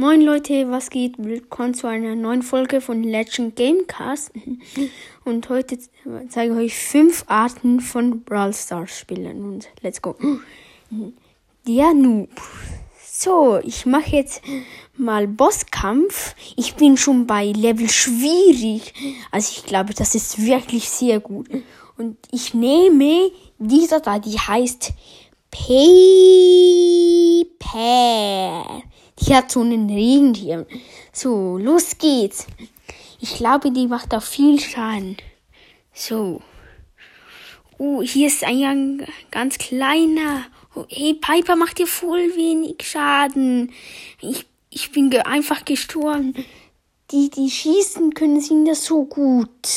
Moin Leute, was geht? Willkommen zu einer neuen Folge von Legend Gamecast. Und heute zeige ich euch fünf Arten von Brawl Stars Spielen. Und let's go. Der Noob. So, ich mache jetzt mal Bosskampf. Ich bin schon bei Level schwierig. Also ich glaube, das ist wirklich sehr gut. Und ich nehme dieser da, die heißt Paper. Die hat so einen Rentier. So, los geht's. Ich glaube, die macht auch viel Schaden. So. Oh, hier ist ein ganz kleiner. Oh, hey, Piper macht dir voll wenig Schaden. Ich, ich bin ge einfach gestorben. Die, die schießen können, sind ja so gut.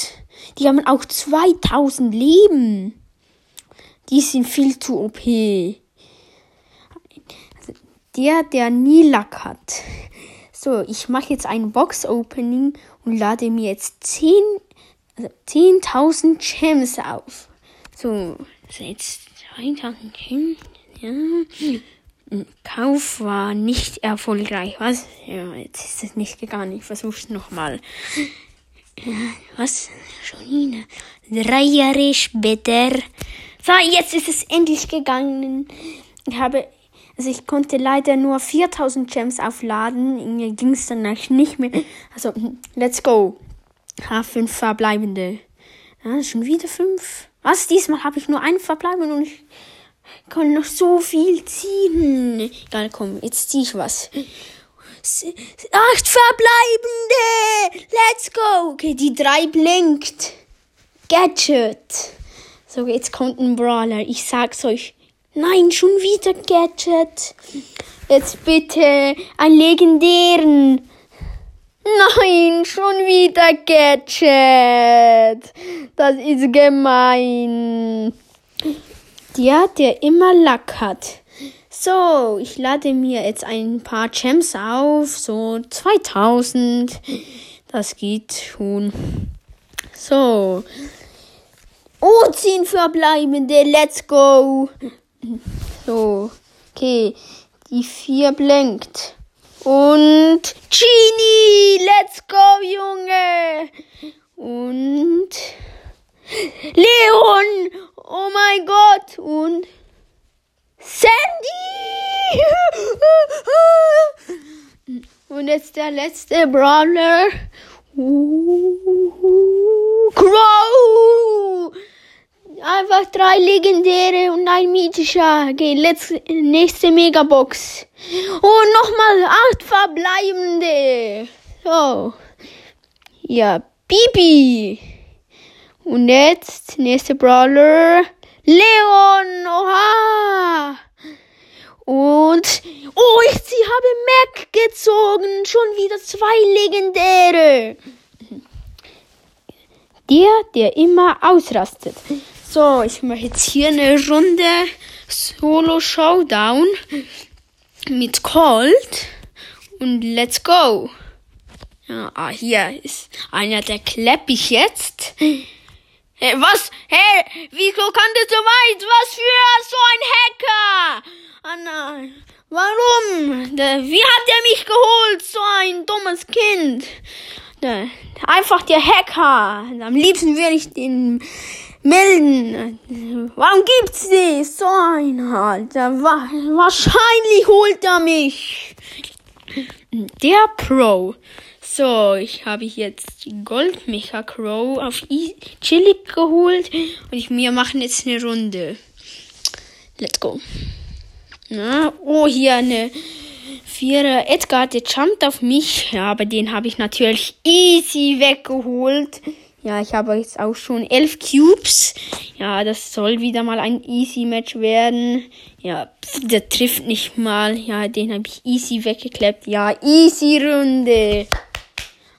Die haben auch 2000 Leben. Die sind viel zu OP. Der, der nie Lack hat. So, ich mache jetzt ein Box-Opening und lade mir jetzt 10, also 10.000 Gems auf. So, also jetzt 2000 Gems, ja. Kauf war nicht erfolgreich. Was? Ja, jetzt ist es nicht gegangen. Ich versuch's nochmal. Was? Schon. Drei Jahre später. So, jetzt ist es endlich gegangen. Ich habe, also ich konnte leider nur 4000 Gems aufladen. Mir ging es dann nicht mehr. Also, let's go. Ha, fünf verbleibende. Ja, schon wieder fünf. Was? Diesmal habe ich nur einen verbleibenden und ich kann noch so viel ziehen. Egal, komm, jetzt zieh ich was. Acht verbleibende! Let's go! Okay, die drei blinkt. Gadget. So, jetzt kommt ein Brawler. Ich sag's euch. Nein, schon wieder Gadget. Jetzt bitte einen legendären. Nein, schon wieder Gadget. Das ist gemein. Der, der immer Lack hat. So, ich lade mir jetzt ein paar Gems auf. So 2000. Das geht schon. So. Oh, 10 verbleibende. Let's go. So. Okay. Die 4 blinkt. Und Genie. Let's go, Junge. Und Leon. Oh mein Gott. Und Sandy. Und jetzt der letzte Brawler. Crow! Einfach drei legendäre und ein mythischer. Okay, letzte, nächste Megabox. Und nochmal acht verbleibende. So. Ja, Bibi. Und jetzt, nächste Brawler. Leon, oha. Und, oh, ich habe Mac gezogen. Schon wieder zwei legendäre. Der, der immer ausrastet. So, ich mache jetzt hier eine Runde Solo Showdown mit Colt. Und let's go. Ja, ah, hier ist einer, der klepp ich jetzt. Hey, was? Hey, wieso kann das so weit? Was für so ein Hacker? Ah nein. Warum? Wie hat er mich geholt? So ein dummes Kind. Einfach der Hacker. Am liebsten würde ich den melden. Warum gibt's die? So ein Alter. Wahrscheinlich holt er mich. Der Pro. So, ich habe jetzt Goldmecha Crow auf e Chillig geholt und ich, wir machen jetzt eine Runde. Let's go. Na, oh, hier eine Vierer. Edgar, der jumpt auf mich. Ja, aber den habe ich natürlich easy weggeholt. Ja, ich habe jetzt auch schon elf Cubes. Ja, das soll wieder mal ein easy Match werden. Ja, pf, der trifft nicht mal. Ja, den habe ich easy weggekleppt. Ja, easy Runde.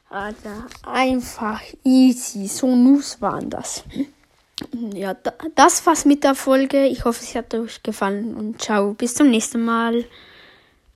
Alter, einfach easy. So News waren das. Ja, das war's mit der Folge. Ich hoffe, es hat euch gefallen und ciao, bis zum nächsten Mal.